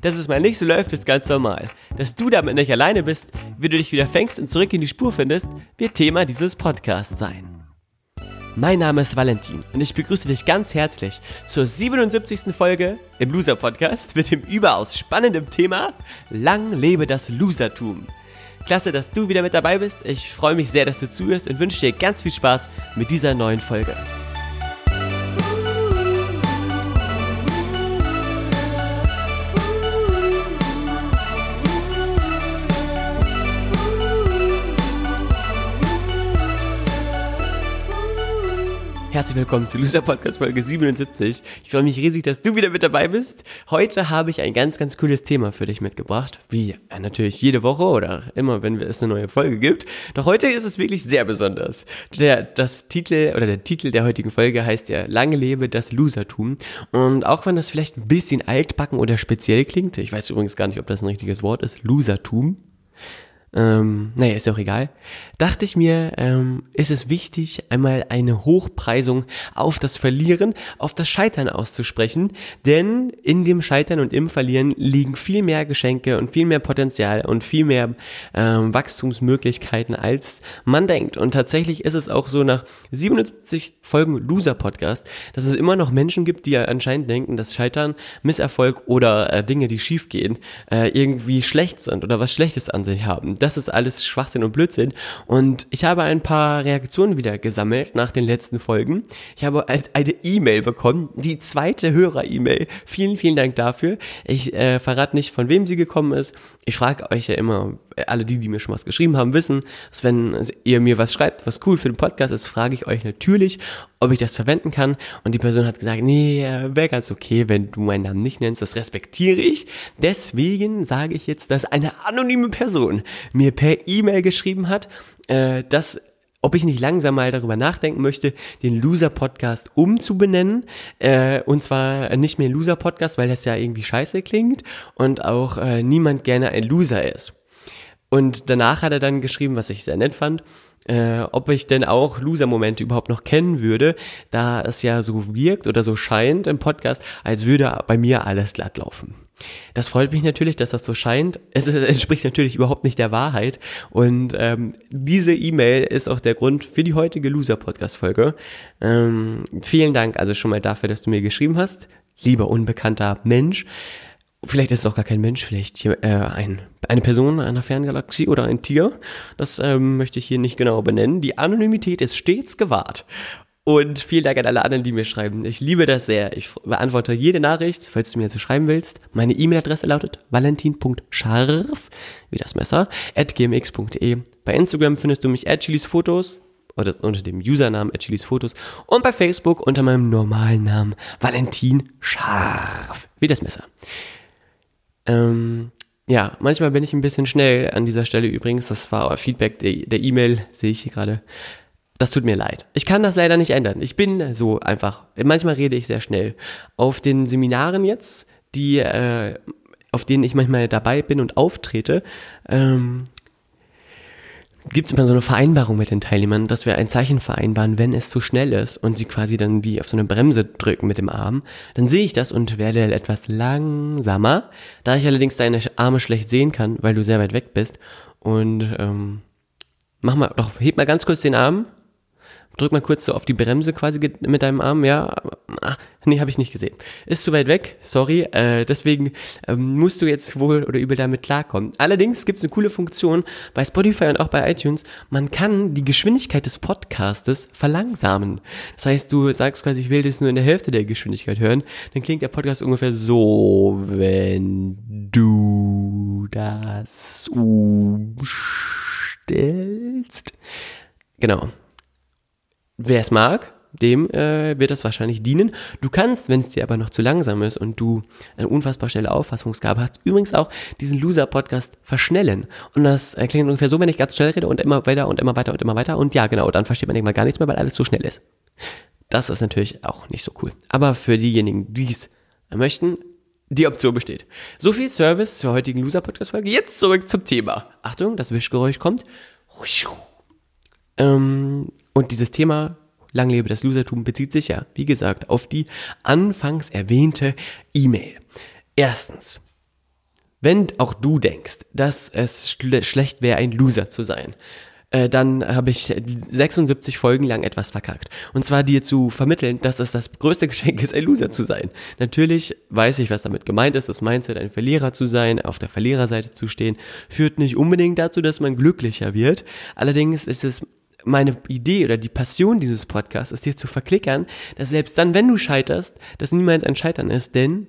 Dass es mal nicht so läuft, ist ganz normal. Dass du damit nicht alleine bist, wie du dich wieder fängst und zurück in die Spur findest, wird Thema dieses Podcasts sein. Mein Name ist Valentin und ich begrüße dich ganz herzlich zur 77. Folge im Loser Podcast mit dem überaus spannenden Thema Lang lebe das Losertum. Klasse, dass du wieder mit dabei bist. Ich freue mich sehr, dass du zuhörst und wünsche dir ganz viel Spaß mit dieser neuen Folge. Herzlich willkommen zu Loser Podcast Folge 77. Ich freue mich riesig, dass du wieder mit dabei bist. Heute habe ich ein ganz, ganz cooles Thema für dich mitgebracht. Wie natürlich jede Woche oder immer, wenn es eine neue Folge gibt. Doch heute ist es wirklich sehr besonders. Der, das Titel oder der Titel der heutigen Folge heißt ja Lange lebe das Losertum. Und auch wenn das vielleicht ein bisschen altbacken oder speziell klingt, ich weiß übrigens gar nicht, ob das ein richtiges Wort ist, Losertum ähm, naja, ist ja auch egal, dachte ich mir, ähm, ist es wichtig, einmal eine Hochpreisung auf das Verlieren, auf das Scheitern auszusprechen, denn in dem Scheitern und im Verlieren liegen viel mehr Geschenke und viel mehr Potenzial und viel mehr ähm, Wachstumsmöglichkeiten, als man denkt. Und tatsächlich ist es auch so nach 77 Folgen Loser-Podcast, dass es immer noch Menschen gibt, die ja anscheinend denken, dass Scheitern, Misserfolg oder äh, Dinge, die schiefgehen, äh, irgendwie schlecht sind oder was Schlechtes an sich haben das ist alles Schwachsinn und Blödsinn. Und ich habe ein paar Reaktionen wieder gesammelt nach den letzten Folgen. Ich habe eine E-Mail bekommen, die zweite Hörer-E-Mail. Vielen, vielen Dank dafür. Ich äh, verrate nicht, von wem sie gekommen ist. Ich frage euch ja immer, alle die, die mir schon was geschrieben haben, wissen, dass wenn ihr mir was schreibt, was cool für den Podcast ist, frage ich euch natürlich, ob ich das verwenden kann. Und die Person hat gesagt, nee, wäre ganz okay, wenn du meinen Namen nicht nennst. Das respektiere ich. Deswegen sage ich jetzt, dass eine anonyme Person mir per E-Mail geschrieben hat, äh, dass ob ich nicht langsam mal darüber nachdenken möchte, den Loser-Podcast umzubenennen. Äh, und zwar nicht mehr Loser-Podcast, weil das ja irgendwie scheiße klingt und auch äh, niemand gerne ein Loser ist. Und danach hat er dann geschrieben, was ich sehr nett fand, äh, ob ich denn auch Loser-Momente überhaupt noch kennen würde, da es ja so wirkt oder so scheint im Podcast, als würde bei mir alles glatt laufen. Das freut mich natürlich, dass das so scheint. Es, entspricht natürlich überhaupt nicht der Wahrheit. Und ähm, diese E-Mail ist auch der Grund für die heutige Loser-Podcast-Folge. Ähm, vielen Dank also schon mal dafür, dass du mir geschrieben hast, lieber unbekannter Mensch. Vielleicht ist es auch gar kein Mensch, vielleicht hier, äh, ein, eine Person einer Ferngalaxie oder ein Tier. Das ähm, möchte ich hier nicht genau benennen. Die Anonymität ist stets gewahrt. Und vielen Dank an alle anderen, die mir schreiben. Ich liebe das sehr. Ich beantworte jede Nachricht, falls du mir dazu schreiben willst. Meine E-Mail-Adresse lautet valentin.scharf, wie das Messer, at gmx.de. Bei Instagram findest du mich at chilisfotos oder unter dem Usernamen at chilisfotos und bei Facebook unter meinem normalen Namen Valentin Scharf, wie das Messer. Ähm, ja, manchmal bin ich ein bisschen schnell an dieser Stelle übrigens. Das war Feedback der E-Mail, sehe ich hier gerade. Das tut mir leid. Ich kann das leider nicht ändern. Ich bin so einfach. Manchmal rede ich sehr schnell. Auf den Seminaren jetzt, die, äh, auf denen ich manchmal dabei bin und auftrete, ähm, gibt es immer so eine Vereinbarung mit den Teilnehmern, dass wir ein Zeichen vereinbaren, wenn es zu schnell ist und sie quasi dann wie auf so eine Bremse drücken mit dem Arm, dann sehe ich das und werde etwas langsamer, da ich allerdings deine Arme schlecht sehen kann, weil du sehr weit weg bist und ähm, mach mal, doch heb mal ganz kurz den Arm drück mal kurz so auf die Bremse quasi mit deinem Arm, ja. Ach, nee, habe ich nicht gesehen. Ist zu weit weg, sorry. Äh, deswegen ähm, musst du jetzt wohl oder übel damit klarkommen. Allerdings gibt es eine coole Funktion bei Spotify und auch bei iTunes. Man kann die Geschwindigkeit des Podcastes verlangsamen. Das heißt, du sagst quasi, ich will das nur in der Hälfte der Geschwindigkeit hören. Dann klingt der Podcast ungefähr so, wenn du das umstellst. Genau wer es mag, dem äh, wird das wahrscheinlich dienen. Du kannst, wenn es dir aber noch zu langsam ist und du eine unfassbar schnelle Auffassungsgabe hast, übrigens auch diesen Loser-Podcast verschnellen. Und das äh, klingt ungefähr so, wenn ich ganz schnell rede und immer weiter und immer weiter und immer weiter. Und ja, genau, dann versteht man irgendwann gar nichts mehr, weil alles so schnell ist. Das ist natürlich auch nicht so cool. Aber für diejenigen, die es möchten, die Option besteht. So viel Service zur heutigen Loser-Podcast-Folge. Jetzt zurück zum Thema. Achtung, das Wischgeräusch kommt. Ähm, und dieses Thema, lang lebe das Losertum, bezieht sich ja, wie gesagt, auf die anfangs erwähnte E-Mail. Erstens, wenn auch du denkst, dass es schle schlecht wäre, ein Loser zu sein, äh, dann habe ich 76 Folgen lang etwas verkackt. Und zwar dir zu vermitteln, dass es das größte Geschenk ist, ein Loser zu sein. Natürlich weiß ich, was damit gemeint ist. Das Mindset, ein Verlierer zu sein, auf der Verliererseite zu stehen, führt nicht unbedingt dazu, dass man glücklicher wird. Allerdings ist es meine Idee oder die Passion dieses Podcasts ist dir zu verklickern, dass selbst dann, wenn du scheiterst, das niemals ein Scheitern ist, denn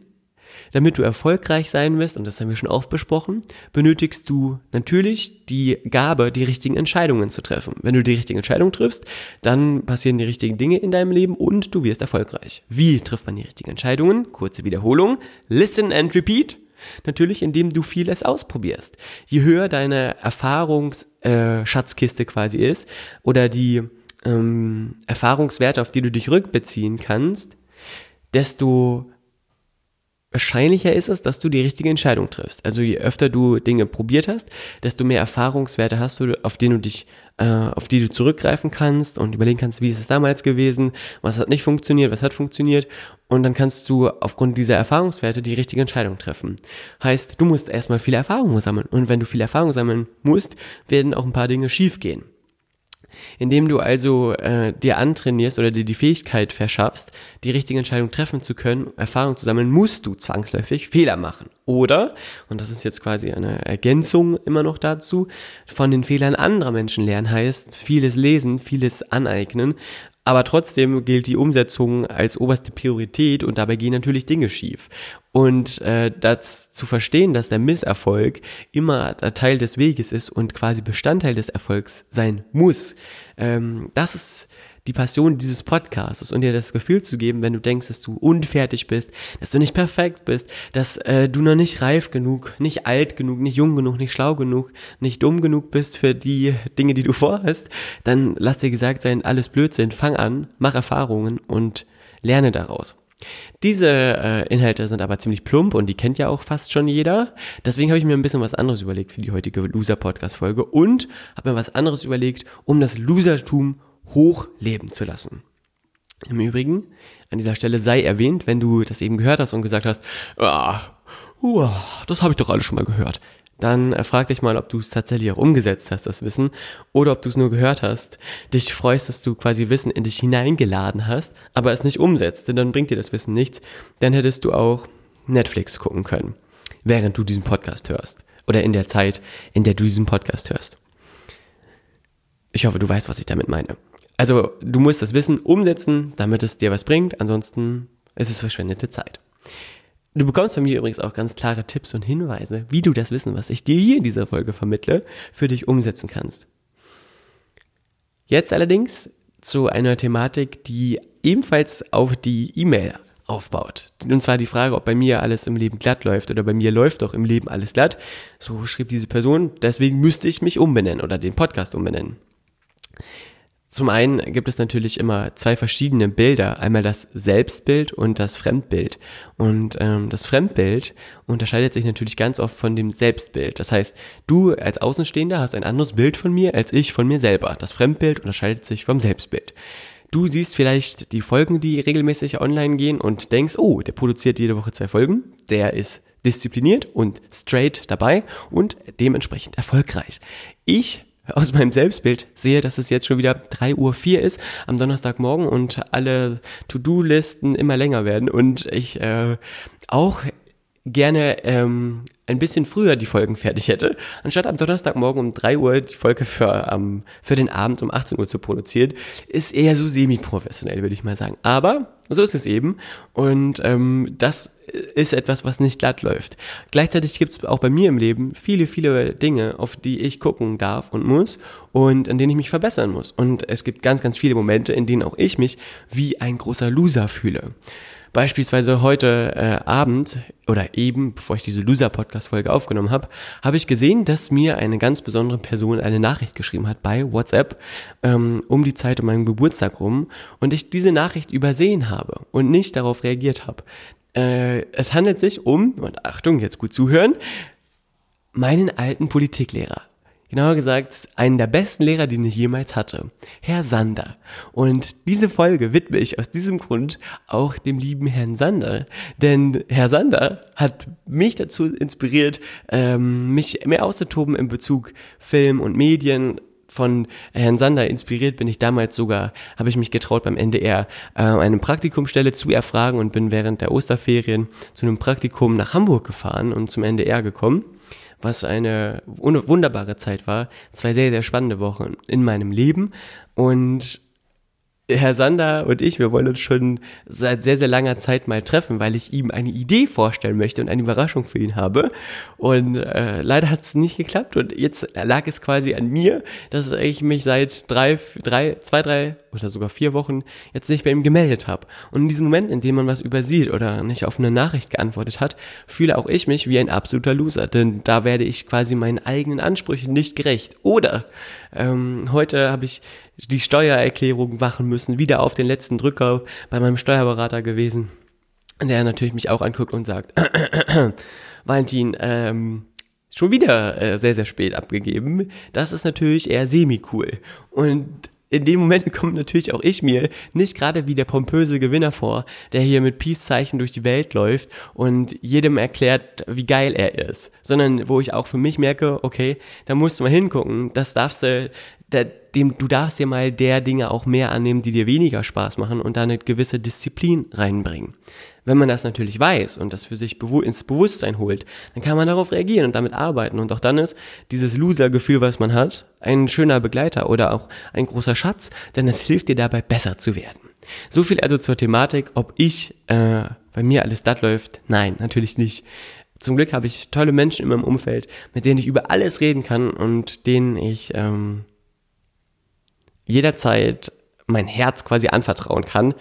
damit du erfolgreich sein wirst, und das haben wir schon oft besprochen, benötigst du natürlich die Gabe, die richtigen Entscheidungen zu treffen. Wenn du die richtigen Entscheidungen triffst, dann passieren die richtigen Dinge in deinem Leben und du wirst erfolgreich. Wie trifft man die richtigen Entscheidungen? Kurze Wiederholung. Listen and repeat. Natürlich, indem du vieles ausprobierst. Je höher deine Erfahrungsschatzkiste äh, quasi ist oder die ähm, Erfahrungswerte, auf die du dich rückbeziehen kannst, desto wahrscheinlicher ist es, dass du die richtige Entscheidung triffst. Also je öfter du Dinge probiert hast, desto mehr Erfahrungswerte hast du, auf die du dich, auf die du zurückgreifen kannst und überlegen kannst, wie ist es damals gewesen, was hat nicht funktioniert, was hat funktioniert und dann kannst du aufgrund dieser Erfahrungswerte die richtige Entscheidung treffen. Heißt, du musst erstmal viele Erfahrungen sammeln und wenn du viele Erfahrungen sammeln musst, werden auch ein paar Dinge schief gehen. Indem du also äh, dir antrainierst oder dir die Fähigkeit verschaffst, die richtige Entscheidung treffen zu können, Erfahrung zu sammeln, musst du zwangsläufig Fehler machen. Oder, und das ist jetzt quasi eine Ergänzung immer noch dazu, von den Fehlern anderer Menschen lernen heißt, vieles lesen, vieles aneignen, aber trotzdem gilt die Umsetzung als oberste Priorität und dabei gehen natürlich Dinge schief. Und äh, das zu verstehen, dass der Misserfolg immer Teil des Weges ist und quasi Bestandteil des Erfolgs sein muss, ähm, das ist die Passion dieses Podcasts und dir das Gefühl zu geben, wenn du denkst, dass du unfertig bist, dass du nicht perfekt bist, dass äh, du noch nicht reif genug, nicht alt genug, nicht jung genug, nicht schlau genug, nicht dumm genug bist für die Dinge, die du vorhast, dann lass dir gesagt sein, alles Blödsinn, fang an, mach Erfahrungen und lerne daraus. Diese äh, Inhalte sind aber ziemlich plump und die kennt ja auch fast schon jeder. Deswegen habe ich mir ein bisschen was anderes überlegt für die heutige Loser-Podcast-Folge und habe mir was anderes überlegt, um das Losertum hochleben zu lassen. Im Übrigen, an dieser Stelle sei erwähnt, wenn du das eben gehört hast und gesagt hast, ah, uh, das habe ich doch alles schon mal gehört, dann äh, frag dich mal, ob du es tatsächlich auch umgesetzt hast, das Wissen, oder ob du es nur gehört hast, dich freust, dass du quasi Wissen in dich hineingeladen hast, aber es nicht umsetzt, denn dann bringt dir das Wissen nichts, dann hättest du auch Netflix gucken können, während du diesen Podcast hörst oder in der Zeit, in der du diesen Podcast hörst. Ich hoffe, du weißt, was ich damit meine. Also du musst das Wissen umsetzen, damit es dir was bringt, ansonsten ist es verschwendete Zeit. Du bekommst von mir übrigens auch ganz klare Tipps und Hinweise, wie du das Wissen, was ich dir hier in dieser Folge vermittle, für dich umsetzen kannst. Jetzt allerdings zu einer Thematik, die ebenfalls auf die E-Mail aufbaut. Und zwar die Frage, ob bei mir alles im Leben glatt läuft oder bei mir läuft doch im Leben alles glatt. So schrieb diese Person, deswegen müsste ich mich umbenennen oder den Podcast umbenennen. Zum einen gibt es natürlich immer zwei verschiedene Bilder, einmal das Selbstbild und das Fremdbild. Und ähm, das Fremdbild unterscheidet sich natürlich ganz oft von dem Selbstbild. Das heißt, du als Außenstehender hast ein anderes Bild von mir als ich von mir selber. Das Fremdbild unterscheidet sich vom Selbstbild. Du siehst vielleicht die Folgen, die regelmäßig online gehen und denkst, oh, der produziert jede Woche zwei Folgen, der ist diszipliniert und straight dabei und dementsprechend erfolgreich. Ich aus meinem Selbstbild sehe, dass es jetzt schon wieder 3 Uhr 4 ist am Donnerstagmorgen und alle To-Do-Listen immer länger werden. Und ich äh, auch gerne ähm, ein bisschen früher die Folgen fertig hätte, anstatt am Donnerstagmorgen um 3 Uhr die Folge für, ähm, für den Abend um 18 Uhr zu produzieren, ist eher so semi-professionell, würde ich mal sagen. Aber so ist es eben. Und ähm, das ist etwas, was nicht glatt läuft. Gleichzeitig gibt es auch bei mir im Leben viele, viele Dinge, auf die ich gucken darf und muss und an denen ich mich verbessern muss. Und es gibt ganz, ganz viele Momente, in denen auch ich mich wie ein großer Loser fühle. Beispielsweise heute äh, Abend oder eben, bevor ich diese Loser-Podcast-Folge aufgenommen habe, habe ich gesehen, dass mir eine ganz besondere Person eine Nachricht geschrieben hat bei WhatsApp ähm, um die Zeit um meinen Geburtstag rum und ich diese Nachricht übersehen habe und nicht darauf reagiert habe. Äh, es handelt sich um, und Achtung, jetzt gut zuhören, meinen alten Politiklehrer genauer gesagt, einen der besten Lehrer, den ich jemals hatte, Herr Sander. Und diese Folge widme ich aus diesem Grund auch dem lieben Herrn Sander, denn Herr Sander hat mich dazu inspiriert, ähm, mich mehr auszutoben in Bezug Film und Medien, von Herrn Sander inspiriert bin ich damals sogar, habe ich mich getraut beim NDR äh, eine Praktikumstelle zu erfragen und bin während der Osterferien zu einem Praktikum nach Hamburg gefahren und zum NDR gekommen was eine wunderbare Zeit war. Zwei sehr, sehr spannende Wochen in meinem Leben. Und Herr Sander und ich, wir wollen uns schon seit sehr, sehr langer Zeit mal treffen, weil ich ihm eine Idee vorstellen möchte und eine Überraschung für ihn habe. Und äh, leider hat es nicht geklappt und jetzt lag es quasi an mir, dass ich mich seit drei, drei, zwei, drei oder sogar vier Wochen jetzt nicht bei ihm gemeldet habe. Und in diesem Moment, in dem man was übersieht oder nicht auf eine Nachricht geantwortet hat, fühle auch ich mich wie ein absoluter Loser, denn da werde ich quasi meinen eigenen Ansprüchen nicht gerecht. Oder ähm, heute habe ich die Steuererklärung machen müssen, wieder auf den letzten Drücker bei meinem Steuerberater gewesen, der natürlich mich auch anguckt und sagt, Valentin, ähm, schon wieder äh, sehr, sehr spät abgegeben. Das ist natürlich eher semi-cool. Und in dem Moment kommt natürlich auch ich mir nicht gerade wie der pompöse Gewinner vor, der hier mit Peace-Zeichen durch die Welt läuft und jedem erklärt, wie geil er ist, sondern wo ich auch für mich merke, okay, da musst du mal hingucken, das darfst du, der, dem, du darfst dir mal der Dinge auch mehr annehmen, die dir weniger Spaß machen und da eine gewisse Disziplin reinbringen. Wenn man das natürlich weiß und das für sich ins Bewusstsein holt, dann kann man darauf reagieren und damit arbeiten. Und auch dann ist dieses Loser-Gefühl, was man hat, ein schöner Begleiter oder auch ein großer Schatz, denn es hilft dir dabei, besser zu werden. So viel also zur Thematik, ob ich äh, bei mir alles das läuft. Nein, natürlich nicht. Zum Glück habe ich tolle Menschen in meinem Umfeld, mit denen ich über alles reden kann und denen ich ähm, jederzeit mein Herz quasi anvertrauen kann.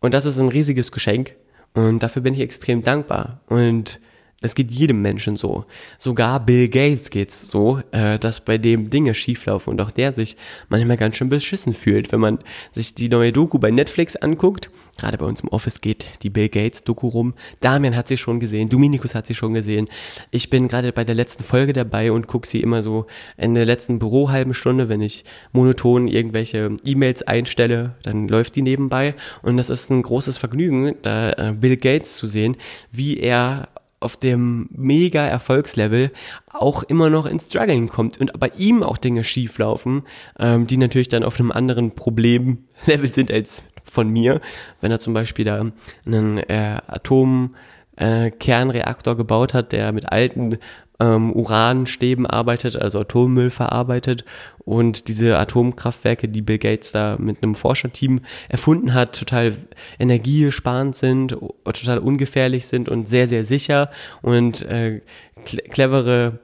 Und das ist ein riesiges Geschenk. Und dafür bin ich extrem dankbar. Und es geht jedem Menschen so. Sogar Bill Gates geht's so, äh, dass bei dem Dinge schieflaufen und auch der sich manchmal ganz schön beschissen fühlt, wenn man sich die neue Doku bei Netflix anguckt. Gerade bei uns im Office geht die Bill Gates Doku rum. Damian hat sie schon gesehen, Dominikus hat sie schon gesehen. Ich bin gerade bei der letzten Folge dabei und gucke sie immer so in der letzten Bürohalben Stunde, wenn ich monoton irgendwelche E-Mails einstelle, dann läuft die nebenbei und das ist ein großes Vergnügen, da äh, Bill Gates zu sehen, wie er auf dem mega Erfolgslevel auch immer noch ins Struggling kommt und bei ihm auch Dinge schief laufen, ähm, die natürlich dann auf einem anderen Problemlevel sind als von mir. Wenn er zum Beispiel da einen äh, Atomkernreaktor äh, gebaut hat, der mit alten ähm, Uranstäben arbeitet, also Atommüll verarbeitet und diese Atomkraftwerke, die Bill Gates da mit einem Forscherteam erfunden hat, total energiesparend sind, total ungefährlich sind und sehr, sehr sicher und äh, clevere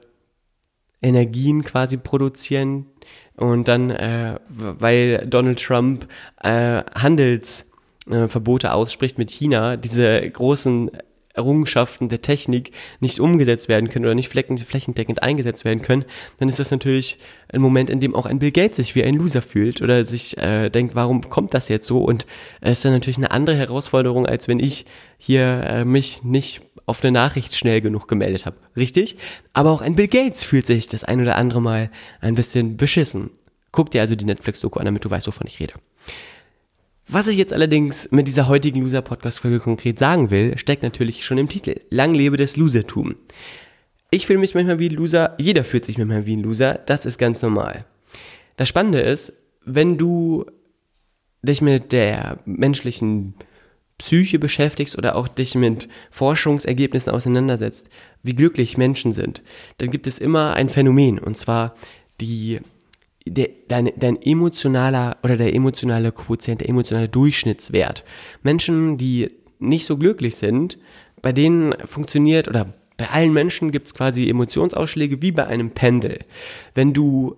Energien quasi produzieren. Und dann, äh, weil Donald Trump äh, Handelsverbote ausspricht mit China, diese großen Errungenschaften der Technik nicht umgesetzt werden können oder nicht flächendeckend eingesetzt werden können, dann ist das natürlich ein Moment, in dem auch ein Bill Gates sich wie ein Loser fühlt oder sich äh, denkt, warum kommt das jetzt so? Und es ist dann natürlich eine andere Herausforderung, als wenn ich hier äh, mich nicht auf eine Nachricht schnell genug gemeldet habe. Richtig? Aber auch ein Bill Gates fühlt sich das ein oder andere Mal ein bisschen beschissen. Guck dir also die Netflix-Doku an, damit du weißt, wovon ich rede. Was ich jetzt allerdings mit dieser heutigen Loser-Podcast-Folge konkret sagen will, steckt natürlich schon im Titel. Lang lebe das Losertum. Ich fühle mich manchmal wie ein Loser, jeder fühlt sich manchmal wie ein Loser, das ist ganz normal. Das Spannende ist, wenn du dich mit der menschlichen Psyche beschäftigst oder auch dich mit Forschungsergebnissen auseinandersetzt, wie glücklich Menschen sind, dann gibt es immer ein Phänomen und zwar die der, dein, dein emotionaler oder der emotionale Quotient, der emotionale Durchschnittswert. Menschen, die nicht so glücklich sind, bei denen funktioniert oder bei allen Menschen gibt es quasi Emotionsausschläge wie bei einem Pendel. Wenn du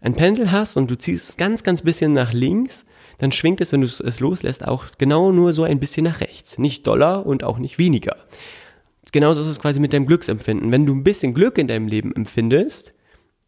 ein Pendel hast und du ziehst es ganz, ganz bisschen nach links, dann schwingt es, wenn du es loslässt, auch genau nur so ein bisschen nach rechts. Nicht doller und auch nicht weniger. Genauso ist es quasi mit deinem Glücksempfinden. Wenn du ein bisschen Glück in deinem Leben empfindest,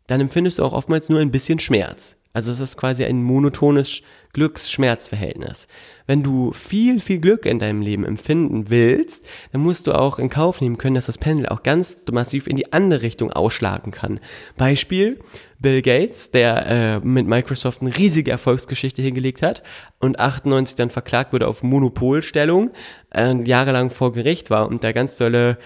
dann empfindest du auch oftmals nur ein bisschen Schmerz. Also es ist quasi ein monotones Glücksschmerzverhältnis. Wenn du viel, viel Glück in deinem Leben empfinden willst, dann musst du auch in Kauf nehmen können, dass das Pendel auch ganz massiv in die andere Richtung ausschlagen kann. Beispiel Bill Gates, der äh, mit Microsoft eine riesige Erfolgsgeschichte hingelegt hat und 98 dann verklagt wurde auf Monopolstellung, äh, jahrelang vor Gericht war und da ganz dolle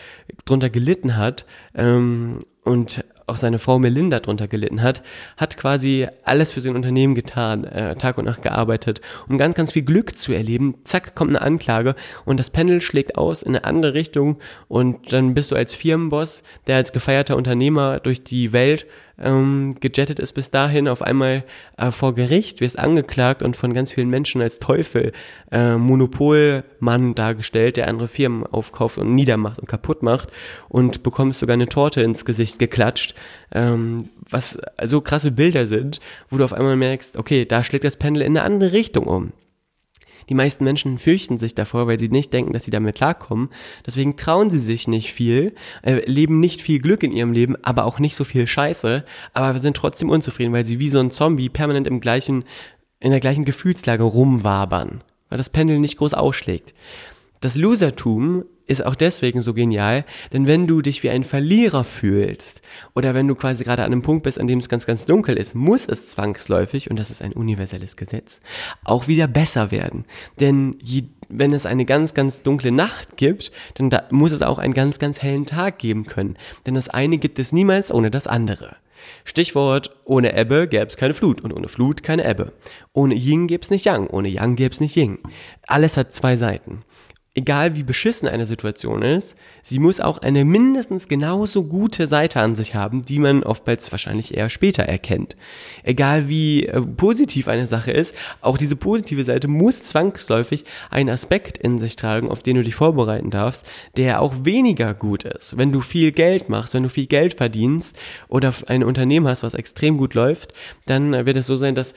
drunter gelitten hat ähm, und auch seine Frau Melinda drunter gelitten hat, hat quasi alles für sein Unternehmen getan, äh, Tag und Nacht gearbeitet, um ganz, ganz viel Glück zu erleben. Zack, kommt eine Anklage und das Panel schlägt aus in eine andere Richtung und dann bist du als Firmenboss, der als gefeierter Unternehmer durch die Welt ähm, gejettet ist bis dahin, auf einmal äh, vor Gericht, wirst angeklagt und von ganz vielen Menschen als Teufel, äh, Monopolmann dargestellt, der andere Firmen aufkauft und niedermacht und kaputt macht und bekommst sogar eine Torte ins Gesicht geklatscht, ähm, was so krasse Bilder sind, wo du auf einmal merkst, okay, da schlägt das Pendel in eine andere Richtung um. Die meisten Menschen fürchten sich davor, weil sie nicht denken, dass sie damit klarkommen. Deswegen trauen sie sich nicht viel, äh, leben nicht viel Glück in ihrem Leben, aber auch nicht so viel Scheiße, aber sind trotzdem unzufrieden, weil sie wie so ein Zombie permanent im gleichen, in der gleichen Gefühlslage rumwabern, weil das Pendel nicht groß ausschlägt. Das Losertum ist auch deswegen so genial, denn wenn du dich wie ein Verlierer fühlst oder wenn du quasi gerade an einem Punkt bist, an dem es ganz, ganz dunkel ist, muss es zwangsläufig, und das ist ein universelles Gesetz, auch wieder besser werden. Denn je, wenn es eine ganz, ganz dunkle Nacht gibt, dann da muss es auch einen ganz, ganz hellen Tag geben können. Denn das eine gibt es niemals ohne das andere. Stichwort, ohne Ebbe gäbe es keine Flut und ohne Flut keine Ebbe. Ohne Yin gäbe es nicht Yang, ohne Yang gäbe es nicht Yin. Alles hat zwei Seiten egal wie beschissen eine Situation ist, sie muss auch eine mindestens genauso gute Seite an sich haben, die man oftmals wahrscheinlich eher später erkennt. Egal wie äh, positiv eine Sache ist, auch diese positive Seite muss zwangsläufig einen Aspekt in sich tragen, auf den du dich vorbereiten darfst, der auch weniger gut ist. Wenn du viel Geld machst, wenn du viel Geld verdienst oder ein Unternehmen hast, was extrem gut läuft, dann wird es so sein, dass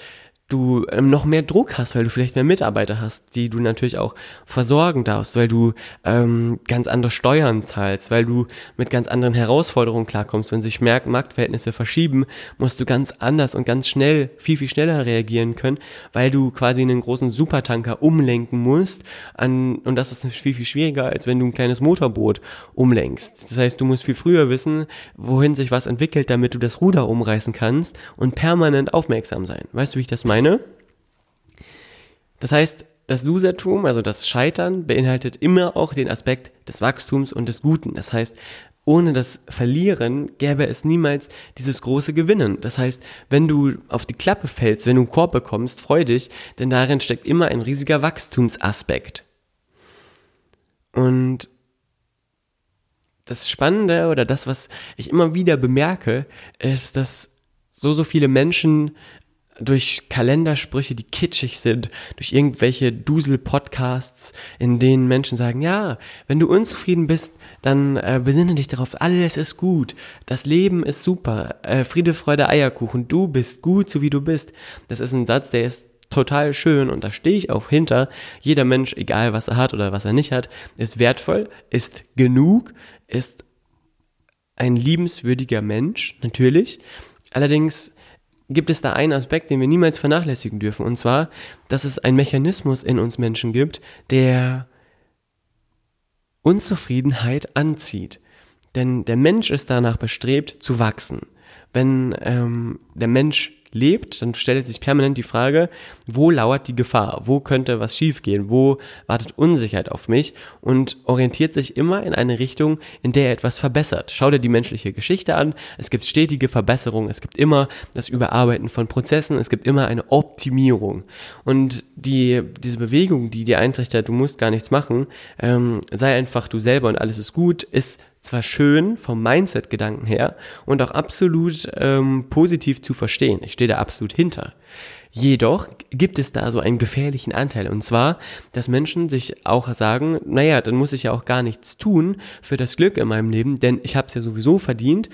du ähm, noch mehr Druck hast, weil du vielleicht mehr Mitarbeiter hast, die du natürlich auch versorgen darfst, weil du ähm, ganz andere Steuern zahlst, weil du mit ganz anderen Herausforderungen klarkommst. Wenn sich Marktverhältnisse verschieben, musst du ganz anders und ganz schnell, viel, viel schneller reagieren können, weil du quasi einen großen Supertanker umlenken musst. An, und das ist viel, viel schwieriger, als wenn du ein kleines Motorboot umlenkst. Das heißt, du musst viel früher wissen, wohin sich was entwickelt, damit du das Ruder umreißen kannst und permanent aufmerksam sein. Weißt du, wie ich das meine? Meine. Das heißt, das Losertum, also das Scheitern, beinhaltet immer auch den Aspekt des Wachstums und des Guten. Das heißt, ohne das Verlieren gäbe es niemals dieses große Gewinnen. Das heißt, wenn du auf die Klappe fällst, wenn du einen Korb bekommst, freu dich, denn darin steckt immer ein riesiger Wachstumsaspekt. Und das Spannende oder das, was ich immer wieder bemerke, ist, dass so, so viele Menschen durch Kalendersprüche, die kitschig sind, durch irgendwelche Dusel-Podcasts, in denen Menschen sagen, ja, wenn du unzufrieden bist, dann äh, besinne dich darauf, alles ist gut, das Leben ist super, äh, Friede, Freude, Eierkuchen, du bist gut, so wie du bist. Das ist ein Satz, der ist total schön und da stehe ich auch hinter. Jeder Mensch, egal was er hat oder was er nicht hat, ist wertvoll, ist genug, ist ein liebenswürdiger Mensch, natürlich. Allerdings gibt es da einen Aspekt, den wir niemals vernachlässigen dürfen. Und zwar, dass es einen Mechanismus in uns Menschen gibt, der Unzufriedenheit anzieht. Denn der Mensch ist danach bestrebt zu wachsen. Wenn ähm, der Mensch lebt, dann stellt sich permanent die Frage, wo lauert die Gefahr? Wo könnte was schiefgehen? Wo wartet Unsicherheit auf mich? Und orientiert sich immer in eine Richtung, in der er etwas verbessert. Schau dir die menschliche Geschichte an. Es gibt stetige Verbesserungen. Es gibt immer das Überarbeiten von Prozessen. Es gibt immer eine Optimierung. Und die, diese Bewegung, die dir eintrichtert, du musst gar nichts machen, ähm, sei einfach du selber und alles ist gut, ist zwar schön vom Mindset-Gedanken her und auch absolut ähm, positiv zu verstehen. Ich stehe da absolut hinter. Jedoch gibt es da so einen gefährlichen Anteil und zwar, dass Menschen sich auch sagen, naja, dann muss ich ja auch gar nichts tun für das Glück in meinem Leben, denn ich habe es ja sowieso verdient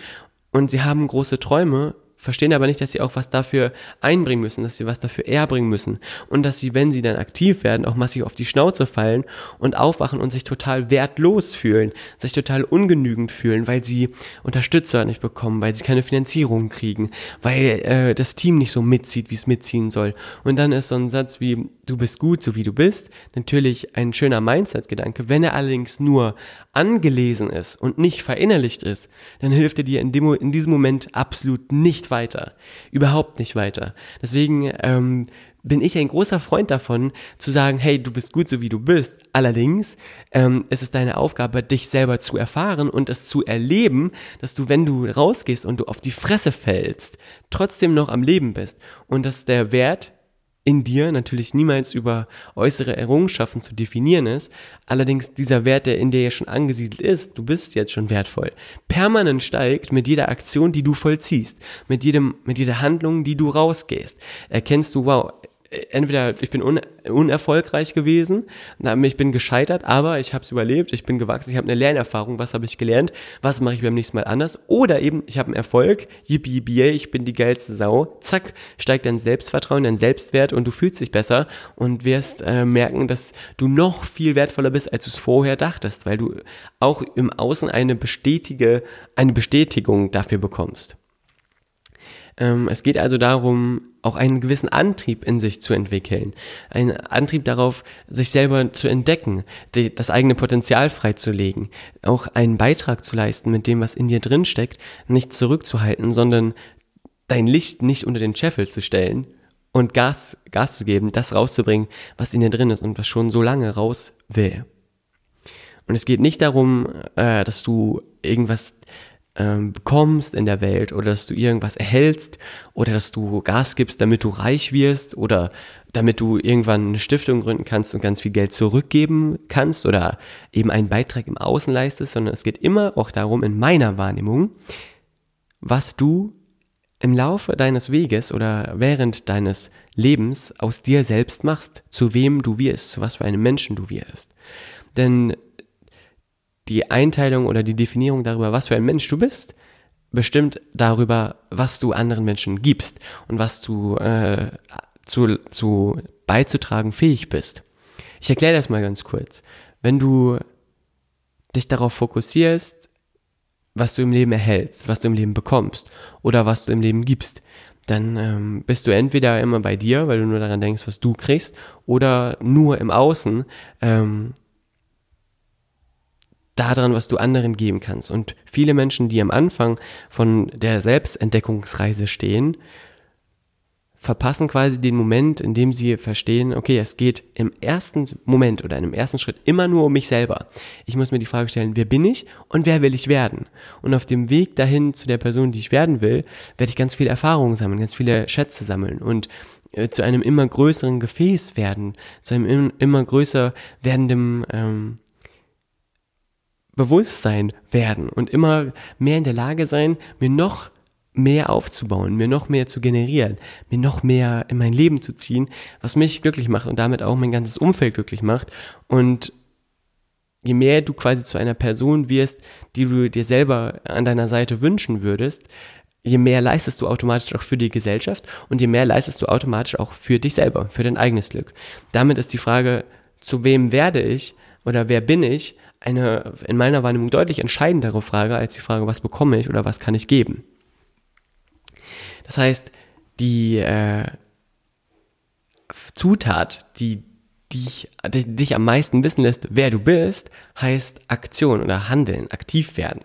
und sie haben große Träume verstehen aber nicht, dass sie auch was dafür einbringen müssen, dass sie was dafür erbringen müssen und dass sie, wenn sie dann aktiv werden, auch massiv auf die Schnauze fallen und aufwachen und sich total wertlos fühlen, sich total ungenügend fühlen, weil sie Unterstützer nicht bekommen, weil sie keine Finanzierung kriegen, weil äh, das Team nicht so mitzieht, wie es mitziehen soll. Und dann ist so ein Satz wie, du bist gut, so wie du bist, natürlich ein schöner Mindset-Gedanke. Wenn er allerdings nur angelesen ist und nicht verinnerlicht ist, dann hilft er dir in, dem, in diesem Moment absolut nicht weiter. Überhaupt nicht weiter. Deswegen ähm, bin ich ein großer Freund davon, zu sagen, hey, du bist gut so wie du bist. Allerdings ähm, ist es deine Aufgabe, dich selber zu erfahren und es zu erleben, dass du, wenn du rausgehst und du auf die Fresse fällst, trotzdem noch am Leben bist. Und dass der Wert in dir natürlich niemals über äußere Errungenschaften zu definieren ist. Allerdings dieser Wert, der in dir ja schon angesiedelt ist, du bist jetzt schon wertvoll, permanent steigt mit jeder Aktion, die du vollziehst, mit jedem, mit jeder Handlung, die du rausgehst. Erkennst du, wow, entweder ich bin un unerfolgreich gewesen, ich bin gescheitert, aber ich habe es überlebt, ich bin gewachsen, ich habe eine Lernerfahrung, was habe ich gelernt, was mache ich beim nächsten Mal anders oder eben ich habe einen Erfolg, yippie, yippie, ich bin die geilste Sau, zack, steigt dein Selbstvertrauen, dein Selbstwert und du fühlst dich besser und wirst äh, merken, dass du noch viel wertvoller bist, als du es vorher dachtest, weil du auch im Außen eine bestätige, eine Bestätigung dafür bekommst. Ähm, es geht also darum, auch einen gewissen Antrieb in sich zu entwickeln. Einen Antrieb darauf, sich selber zu entdecken, die, das eigene Potenzial freizulegen, auch einen Beitrag zu leisten mit dem, was in dir drin steckt, nicht zurückzuhalten, sondern dein Licht nicht unter den Scheffel zu stellen und Gas, Gas zu geben, das rauszubringen, was in dir drin ist und was schon so lange raus will. Und es geht nicht darum, äh, dass du irgendwas ähm, bekommst in der Welt oder dass du irgendwas erhältst oder dass du Gas gibst, damit du reich wirst oder damit du irgendwann eine Stiftung gründen kannst und ganz viel Geld zurückgeben kannst oder eben einen Beitrag im Außen leistest, sondern es geht immer auch darum, in meiner Wahrnehmung, was du im Laufe deines Weges oder während deines Lebens aus dir selbst machst, zu wem du wirst, zu was für einem Menschen du wirst. Denn die Einteilung oder die Definierung darüber, was für ein Mensch du bist, bestimmt darüber, was du anderen Menschen gibst und was du äh, zu, zu beizutragen fähig bist. Ich erkläre das mal ganz kurz. Wenn du dich darauf fokussierst, was du im Leben erhältst, was du im Leben bekommst oder was du im Leben gibst, dann ähm, bist du entweder immer bei dir, weil du nur daran denkst, was du kriegst, oder nur im Außen, ähm, daran, was du anderen geben kannst. Und viele Menschen, die am Anfang von der Selbstentdeckungsreise stehen, verpassen quasi den Moment, in dem sie verstehen, okay, es geht im ersten Moment oder im ersten Schritt immer nur um mich selber. Ich muss mir die Frage stellen, wer bin ich und wer will ich werden? Und auf dem Weg dahin zu der Person, die ich werden will, werde ich ganz viele Erfahrungen sammeln, ganz viele Schätze sammeln und äh, zu einem immer größeren Gefäß werden, zu einem immer größer werdenden ähm, Bewusstsein werden und immer mehr in der Lage sein, mir noch mehr aufzubauen, mir noch mehr zu generieren, mir noch mehr in mein Leben zu ziehen, was mich glücklich macht und damit auch mein ganzes Umfeld glücklich macht. Und je mehr du quasi zu einer Person wirst, die du dir selber an deiner Seite wünschen würdest, je mehr leistest du automatisch auch für die Gesellschaft und je mehr leistest du automatisch auch für dich selber, für dein eigenes Glück. Damit ist die Frage, zu wem werde ich oder wer bin ich, eine in meiner Wahrnehmung deutlich entscheidendere Frage als die Frage, was bekomme ich oder was kann ich geben. Das heißt, die äh, Zutat, die dich, die dich am meisten wissen lässt, wer du bist, heißt Aktion oder Handeln, aktiv werden.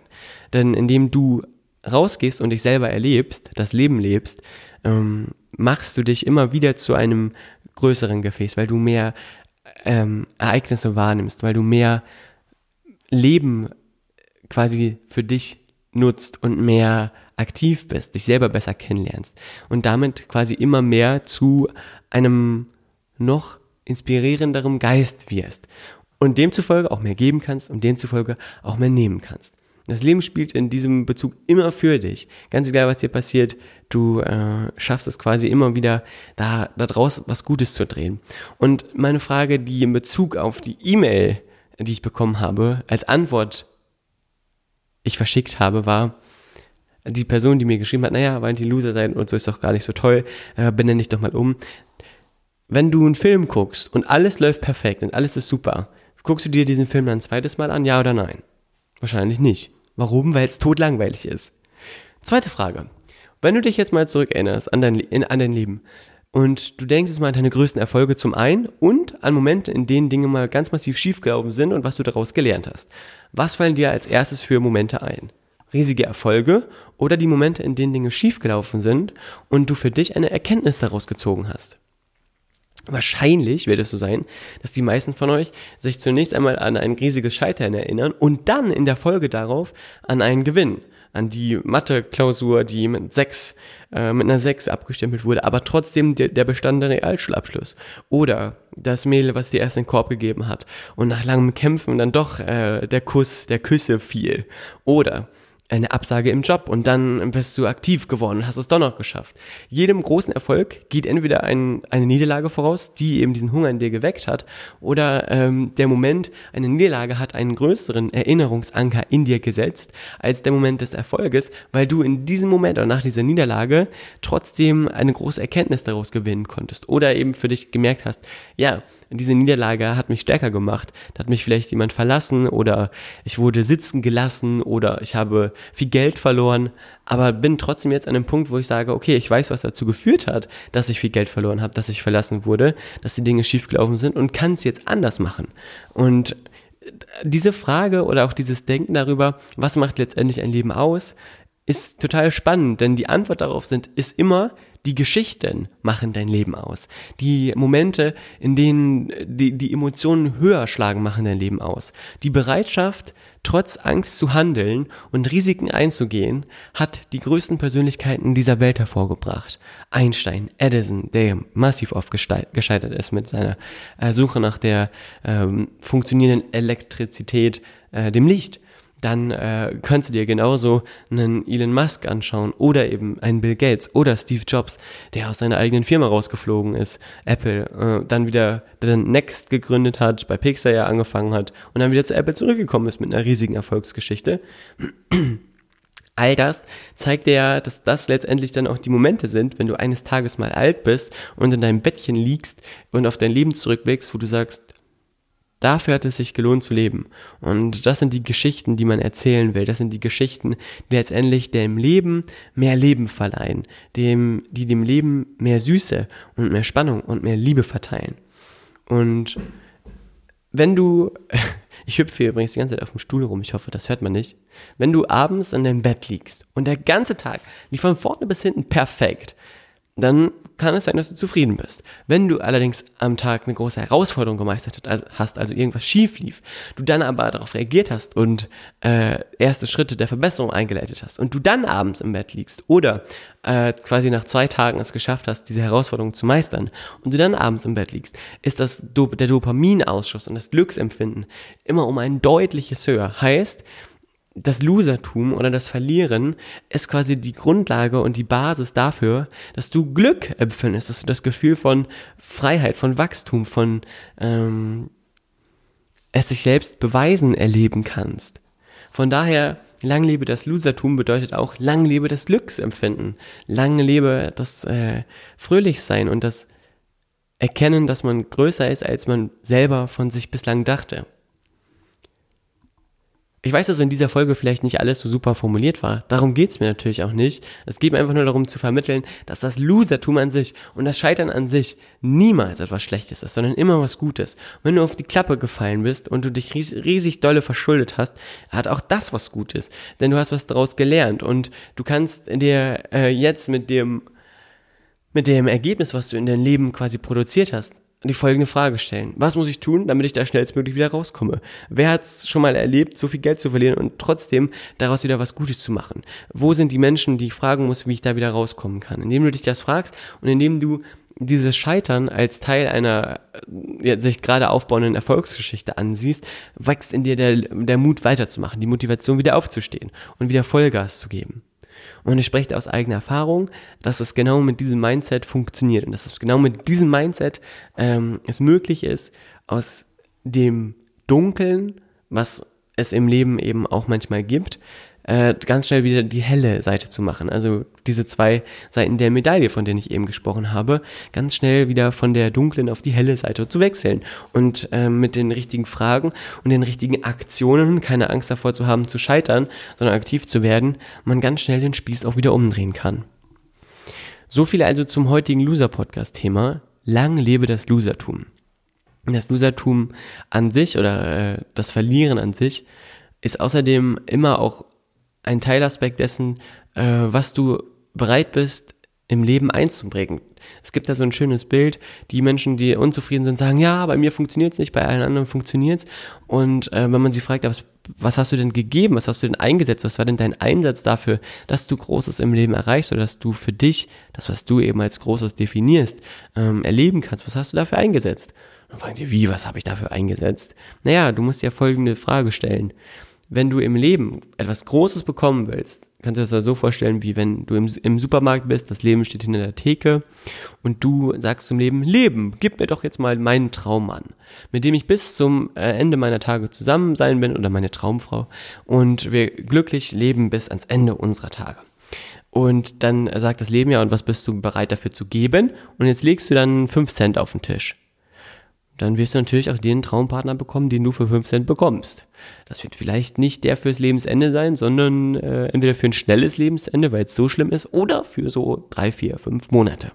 Denn indem du rausgehst und dich selber erlebst, das Leben lebst, ähm, machst du dich immer wieder zu einem größeren Gefäß, weil du mehr ähm, Ereignisse wahrnimmst, weil du mehr Leben quasi für dich nutzt und mehr aktiv bist, dich selber besser kennenlernst und damit quasi immer mehr zu einem noch inspirierenderen Geist wirst und demzufolge auch mehr geben kannst und demzufolge auch mehr nehmen kannst. Das Leben spielt in diesem Bezug immer für dich. Ganz egal, was dir passiert, du äh, schaffst es quasi immer wieder, da, da draus was Gutes zu drehen. Und meine Frage, die in Bezug auf die E-Mail, die ich bekommen habe, als Antwort ich verschickt habe, war, die Person, die mir geschrieben hat, naja, weil die Loser sein und so ist doch gar nicht so toll, äh, benenne dich doch mal um. Wenn du einen Film guckst und alles läuft perfekt und alles ist super, guckst du dir diesen Film dann ein zweites Mal an, ja oder nein? Wahrscheinlich nicht. Warum? Weil es totlangweilig ist. Zweite Frage. Wenn du dich jetzt mal zurückerinnerst an dein, in, an dein Leben und du denkst jetzt mal an deine größten Erfolge zum einen und an Momente, in denen Dinge mal ganz massiv schiefgelaufen sind und was du daraus gelernt hast. Was fallen dir als erstes für Momente ein? Riesige Erfolge oder die Momente, in denen Dinge schiefgelaufen sind und du für dich eine Erkenntnis daraus gezogen hast? Wahrscheinlich wird es so sein, dass die meisten von euch sich zunächst einmal an ein riesiges Scheitern erinnern und dann in der Folge darauf an einen Gewinn, an die Mathe-Klausur, die mit sechs, äh, mit einer 6 abgestempelt wurde, aber trotzdem der, der bestandene Realschulabschluss. Oder das Mädel, was dir erst den Korb gegeben hat und nach langem Kämpfen dann doch äh, der Kuss der Küsse fiel. Oder eine Absage im Job und dann bist du aktiv geworden und hast es doch noch geschafft. Jedem großen Erfolg geht entweder ein, eine Niederlage voraus, die eben diesen Hunger in dir geweckt hat, oder ähm, der Moment, eine Niederlage hat einen größeren Erinnerungsanker in dir gesetzt als der Moment des Erfolges, weil du in diesem Moment oder nach dieser Niederlage trotzdem eine große Erkenntnis daraus gewinnen konntest oder eben für dich gemerkt hast, ja, diese Niederlage hat mich stärker gemacht. Da hat mich vielleicht jemand verlassen oder ich wurde sitzen gelassen oder ich habe viel Geld verloren, aber bin trotzdem jetzt an einem Punkt, wo ich sage, okay, ich weiß, was dazu geführt hat, dass ich viel Geld verloren habe, dass ich verlassen wurde, dass die Dinge schiefgelaufen sind und kann es jetzt anders machen. Und diese Frage oder auch dieses Denken darüber, was macht letztendlich ein Leben aus, ist total spannend, denn die Antwort darauf sind, ist immer, die Geschichten machen dein Leben aus. Die Momente, in denen die, die Emotionen höher schlagen, machen dein Leben aus. Die Bereitschaft, trotz Angst zu handeln und Risiken einzugehen, hat die größten Persönlichkeiten dieser Welt hervorgebracht. Einstein, Edison, der massiv oft gescheitert ist mit seiner äh, Suche nach der ähm, funktionierenden Elektrizität, äh, dem Licht dann äh, könntest du dir genauso einen Elon Musk anschauen oder eben einen Bill Gates oder Steve Jobs, der aus seiner eigenen Firma rausgeflogen ist, Apple, äh, dann wieder dann Next gegründet hat, bei Pixar ja angefangen hat und dann wieder zu Apple zurückgekommen ist mit einer riesigen Erfolgsgeschichte. All das zeigt dir ja, dass das letztendlich dann auch die Momente sind, wenn du eines Tages mal alt bist und in deinem Bettchen liegst und auf dein Leben zurückblickst, wo du sagst, Dafür hat es sich gelohnt zu leben. Und das sind die Geschichten, die man erzählen will. Das sind die Geschichten, die letztendlich dem Leben mehr Leben verleihen, dem, die dem Leben mehr Süße und mehr Spannung und mehr Liebe verteilen. Und wenn du, ich hüpfe übrigens die ganze Zeit auf dem Stuhl rum, ich hoffe, das hört man nicht. Wenn du abends in deinem Bett liegst und der ganze Tag lief von vorne bis hinten perfekt, dann kann es sein, dass du zufrieden bist. Wenn du allerdings am Tag eine große Herausforderung gemeistert hast, also irgendwas schief lief, du dann aber darauf reagiert hast und äh, erste Schritte der Verbesserung eingeleitet hast und du dann abends im Bett liegst oder äh, quasi nach zwei Tagen es geschafft hast, diese Herausforderung zu meistern und du dann abends im Bett liegst, ist das der Dopaminausschuss und das Glücksempfinden immer um ein deutliches höher. Heißt, das Losertum oder das Verlieren ist quasi die Grundlage und die Basis dafür, dass du Glück empfindest, dass du das Gefühl von Freiheit, von Wachstum, von ähm, es sich selbst beweisen erleben kannst. Von daher, lang lebe das Losertum bedeutet auch lang lebe das Glücksempfinden, lang lebe das äh, Fröhlichsein und das Erkennen, dass man größer ist, als man selber von sich bislang dachte. Ich weiß, dass in dieser Folge vielleicht nicht alles so super formuliert war. Darum geht's mir natürlich auch nicht. Es geht mir einfach nur darum zu vermitteln, dass das Losertum an sich und das Scheitern an sich niemals etwas Schlechtes ist, sondern immer was Gutes. Und wenn du auf die Klappe gefallen bist und du dich ries riesig dolle verschuldet hast, hat auch das was Gutes. Denn du hast was daraus gelernt und du kannst dir äh, jetzt mit dem, mit dem Ergebnis, was du in deinem Leben quasi produziert hast, die folgende Frage stellen. Was muss ich tun, damit ich da schnellstmöglich wieder rauskomme? Wer hat es schon mal erlebt, so viel Geld zu verlieren und trotzdem daraus wieder was Gutes zu machen? Wo sind die Menschen, die ich fragen muss, wie ich da wieder rauskommen kann? Indem du dich das fragst und indem du dieses Scheitern als Teil einer ja, sich gerade aufbauenden Erfolgsgeschichte ansiehst, wächst in dir der, der Mut weiterzumachen, die Motivation wieder aufzustehen und wieder Vollgas zu geben. Und ich spreche aus eigener Erfahrung, dass es genau mit diesem Mindset funktioniert und dass es genau mit diesem Mindset ähm, es möglich ist, aus dem Dunkeln, was es im Leben eben auch manchmal gibt, äh, ganz schnell wieder die helle Seite zu machen. Also diese zwei Seiten der Medaille, von denen ich eben gesprochen habe, ganz schnell wieder von der dunklen auf die helle Seite zu wechseln. Und äh, mit den richtigen Fragen und den richtigen Aktionen, keine Angst davor zu haben, zu scheitern, sondern aktiv zu werden, man ganz schnell den Spieß auch wieder umdrehen kann. So viel also zum heutigen Loser-Podcast-Thema. Lang lebe das Losertum. Das Losertum an sich oder äh, das Verlieren an sich ist außerdem immer auch ein Teilaspekt dessen, äh, was du bereit bist, im Leben einzubringen. Es gibt da so ein schönes Bild, die Menschen, die unzufrieden sind, sagen, ja, bei mir funktioniert es nicht, bei allen anderen funktioniert es. Und äh, wenn man sie fragt, was, was hast du denn gegeben, was hast du denn eingesetzt, was war denn dein Einsatz dafür, dass du Großes im Leben erreichst oder dass du für dich, das, was du eben als Großes definierst, ähm, erleben kannst, was hast du dafür eingesetzt? Und fragen sie, wie, was habe ich dafür eingesetzt? Naja, du musst dir folgende Frage stellen wenn du im Leben etwas Großes bekommen willst, kannst du dir das so vorstellen, wie wenn du im, im, Supermarkt bist, das Leben steht hinter der Theke und du sagst zum Leben, Leben, gib mir doch jetzt mal meinen Traum an, mit dem ich bis zum äh, Ende meiner Tage zusammen sein bin oder meine Traumfrau und wir glücklich leben bis ans Ende unserer Tage. Und dann sagt das Leben ja, und was bist du bereit dafür zu geben? Und jetzt legst du dann 5 Cent auf den Tisch dann wirst du natürlich auch den Traumpartner bekommen, den du für 5 Cent bekommst. Das wird vielleicht nicht der fürs Lebensende sein, sondern äh, entweder für ein schnelles Lebensende, weil es so schlimm ist, oder für so drei, vier, fünf Monate.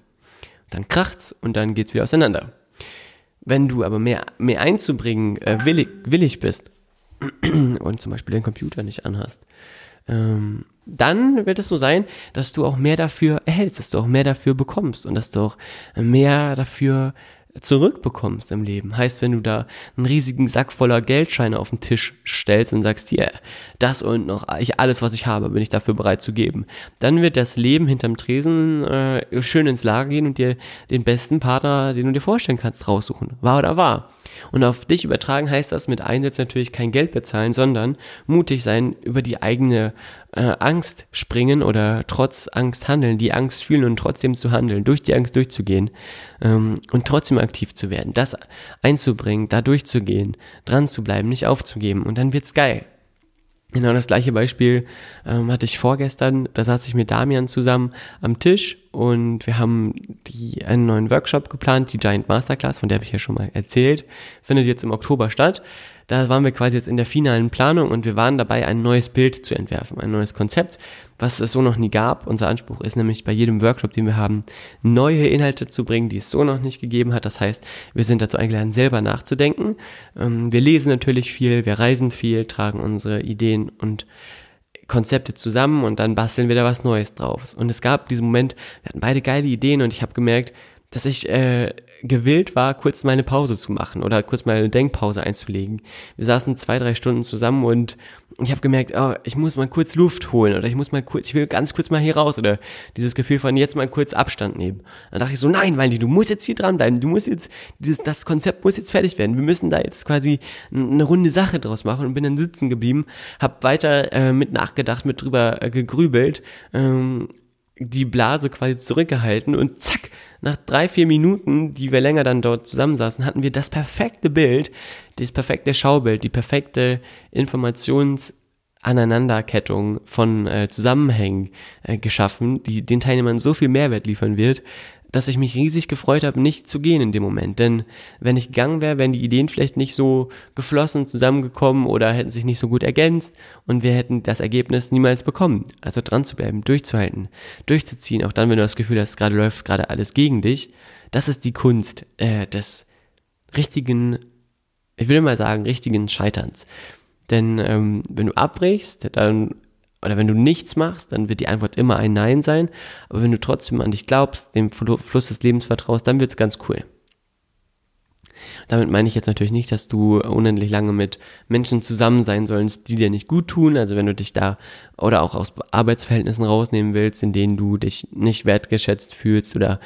Dann kracht's und dann geht's wieder auseinander. Wenn du aber mehr, mehr einzubringen äh, willig, willig bist und zum Beispiel den Computer nicht anhast, ähm, dann wird es so sein, dass du auch mehr dafür erhältst, dass du auch mehr dafür bekommst und dass du auch mehr dafür zurückbekommst im Leben. Heißt, wenn du da einen riesigen Sack voller Geldscheine auf den Tisch stellst und sagst, hier, das und noch ich, alles, was ich habe, bin ich dafür bereit zu geben, dann wird das Leben hinterm Tresen äh, schön ins Lager gehen und dir den besten Partner, den du dir vorstellen kannst, raussuchen. War oder war. Und auf dich übertragen heißt das mit Einsatz natürlich kein Geld bezahlen, sondern mutig sein, über die eigene äh, Angst springen oder trotz Angst handeln, die Angst fühlen und trotzdem zu handeln, durch die Angst durchzugehen ähm, und trotzdem aktiv zu werden, das einzubringen, da durchzugehen, dran zu bleiben, nicht aufzugeben und dann wird's geil. Genau das gleiche Beispiel ähm, hatte ich vorgestern. Da saß ich mit Damian zusammen am Tisch und wir haben die, einen neuen Workshop geplant, die Giant Masterclass, von der habe ich ja schon mal erzählt, findet jetzt im Oktober statt da waren wir quasi jetzt in der finalen Planung und wir waren dabei, ein neues Bild zu entwerfen, ein neues Konzept, was es so noch nie gab. Unser Anspruch ist nämlich bei jedem Workshop, den wir haben, neue Inhalte zu bringen, die es so noch nicht gegeben hat. Das heißt, wir sind dazu eingeladen, selber nachzudenken. Ähm, wir lesen natürlich viel, wir reisen viel, tragen unsere Ideen und Konzepte zusammen und dann basteln wir da was Neues drauf. Und es gab diesen Moment, wir hatten beide geile Ideen und ich habe gemerkt, dass ich äh, gewillt war, kurz mal eine Pause zu machen oder kurz mal eine Denkpause einzulegen. Wir saßen zwei, drei Stunden zusammen und ich habe gemerkt, oh, ich muss mal kurz Luft holen oder ich muss mal kurz, ich will ganz kurz mal hier raus oder dieses Gefühl von jetzt mal kurz Abstand nehmen. Dann dachte ich so, nein, Waldi, du musst jetzt hier dranbleiben, du musst jetzt, dieses, das Konzept muss jetzt fertig werden. Wir müssen da jetzt quasi eine runde Sache draus machen und bin dann sitzen geblieben, habe weiter äh, mit nachgedacht, mit drüber äh, gegrübelt, ähm, die Blase quasi zurückgehalten und zack, nach drei, vier Minuten, die wir länger dann dort zusammensaßen, hatten wir das perfekte Bild, das perfekte Schaubild, die perfekte Informationsaneinanderkettung von äh, Zusammenhängen äh, geschaffen, die den Teilnehmern so viel Mehrwert liefern wird, dass ich mich riesig gefreut habe, nicht zu gehen in dem Moment. Denn wenn ich gegangen wäre, wären die Ideen vielleicht nicht so geflossen, zusammengekommen oder hätten sich nicht so gut ergänzt und wir hätten das Ergebnis niemals bekommen. Also dran zu bleiben, durchzuhalten, durchzuziehen, auch dann, wenn du das Gefühl hast, gerade läuft gerade alles gegen dich. Das ist die Kunst äh, des richtigen, ich will mal sagen, richtigen Scheiterns. Denn ähm, wenn du abbrichst, dann oder wenn du nichts machst, dann wird die Antwort immer ein Nein sein. Aber wenn du trotzdem an dich glaubst, dem Fluss des Lebens vertraust, dann wird es ganz cool. Damit meine ich jetzt natürlich nicht, dass du unendlich lange mit Menschen zusammen sein sollst, die dir nicht gut tun. Also wenn du dich da oder auch aus Arbeitsverhältnissen rausnehmen willst, in denen du dich nicht wertgeschätzt fühlst oder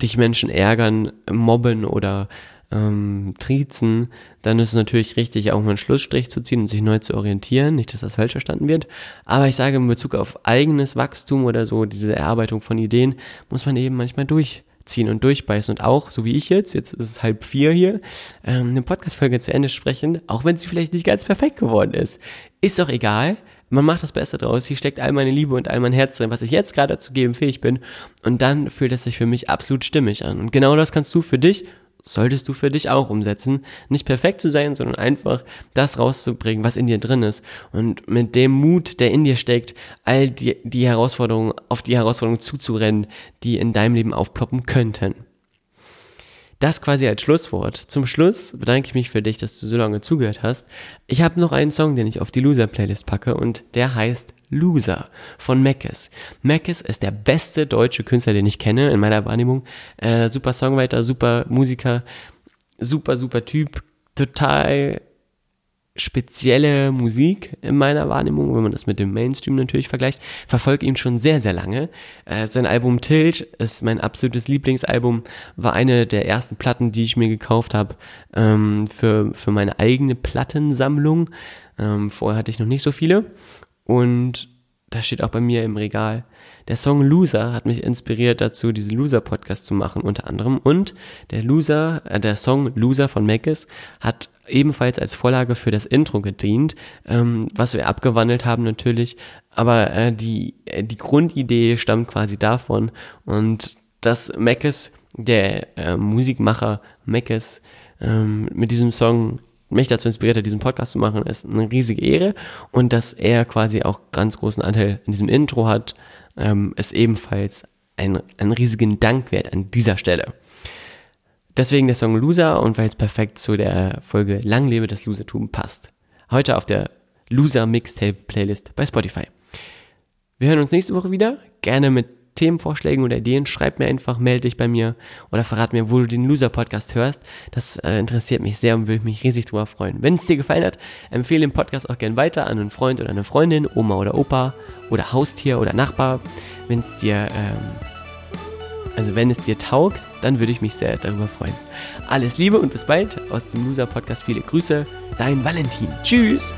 dich Menschen ärgern, mobben oder ähm, triezen, dann ist es natürlich richtig, auch mal einen Schlussstrich zu ziehen und sich neu zu orientieren. Nicht, dass das falsch verstanden wird. Aber ich sage in Bezug auf eigenes Wachstum oder so, diese Erarbeitung von Ideen, muss man eben manchmal durchziehen und durchbeißen und auch, so wie ich jetzt, jetzt ist es halb vier hier, ähm, eine Podcast-Folge zu Ende sprechen, auch wenn sie vielleicht nicht ganz perfekt geworden ist. Ist doch egal. Man macht das Beste draus. Hier steckt all meine Liebe und all mein Herz drin, was ich jetzt gerade zu geben fähig bin. Und dann fühlt es sich für mich absolut stimmig an. Und genau das kannst du für dich solltest du für dich auch umsetzen. Nicht perfekt zu sein, sondern einfach das rauszubringen, was in dir drin ist. Und mit dem Mut, der in dir steckt, all die, die Herausforderungen, auf die Herausforderungen zuzurennen, die in deinem Leben aufploppen könnten. Das quasi als Schlusswort. Zum Schluss bedanke ich mich für dich, dass du so lange zugehört hast. Ich habe noch einen Song, den ich auf die Loser-Playlist packe und der heißt Loser von Mackes. Mackes ist der beste deutsche Künstler, den ich kenne, in meiner Wahrnehmung. Äh, super Songwriter, super Musiker, super, super Typ, total spezielle Musik in meiner Wahrnehmung, wenn man das mit dem Mainstream natürlich vergleicht, verfolge ihn schon sehr, sehr lange. Äh, sein Album Tilt ist mein absolutes Lieblingsalbum, war eine der ersten Platten, die ich mir gekauft habe ähm, für, für meine eigene Plattensammlung. Ähm, vorher hatte ich noch nicht so viele und das steht auch bei mir im Regal. Der Song Loser hat mich inspiriert dazu, diesen Loser-Podcast zu machen, unter anderem. Und der Loser, äh, der Song Loser von Mackes hat ebenfalls als Vorlage für das Intro gedient, ähm, was wir abgewandelt haben natürlich. Aber äh, die, äh, die Grundidee stammt quasi davon. Und dass Mackes, der äh, Musikmacher Mackes, ähm, mit diesem Song mich dazu inspiriert hat, diesen Podcast zu machen, ist eine riesige Ehre. Und dass er quasi auch ganz großen Anteil in diesem Intro hat, ähm, ist ebenfalls ein, ein riesigen Dank wert an dieser Stelle. Deswegen der Song Loser und weil es perfekt zu der Folge Lang lebe das Losertum passt. Heute auf der Loser Mixtape Playlist bei Spotify. Wir hören uns nächste Woche wieder. Gerne mit Themenvorschlägen oder Ideen, schreib mir einfach, melde dich bei mir oder verrat mir, wo du den Loser-Podcast hörst. Das äh, interessiert mich sehr und würde mich riesig drüber freuen. Wenn es dir gefallen hat, empfehle den Podcast auch gern weiter an einen Freund oder eine Freundin, Oma oder Opa oder Haustier oder Nachbar. Wenn es dir, ähm, also wenn es dir taugt, dann würde ich mich sehr darüber freuen. Alles Liebe und bis bald aus dem Loser-Podcast. Viele Grüße, dein Valentin. Tschüss!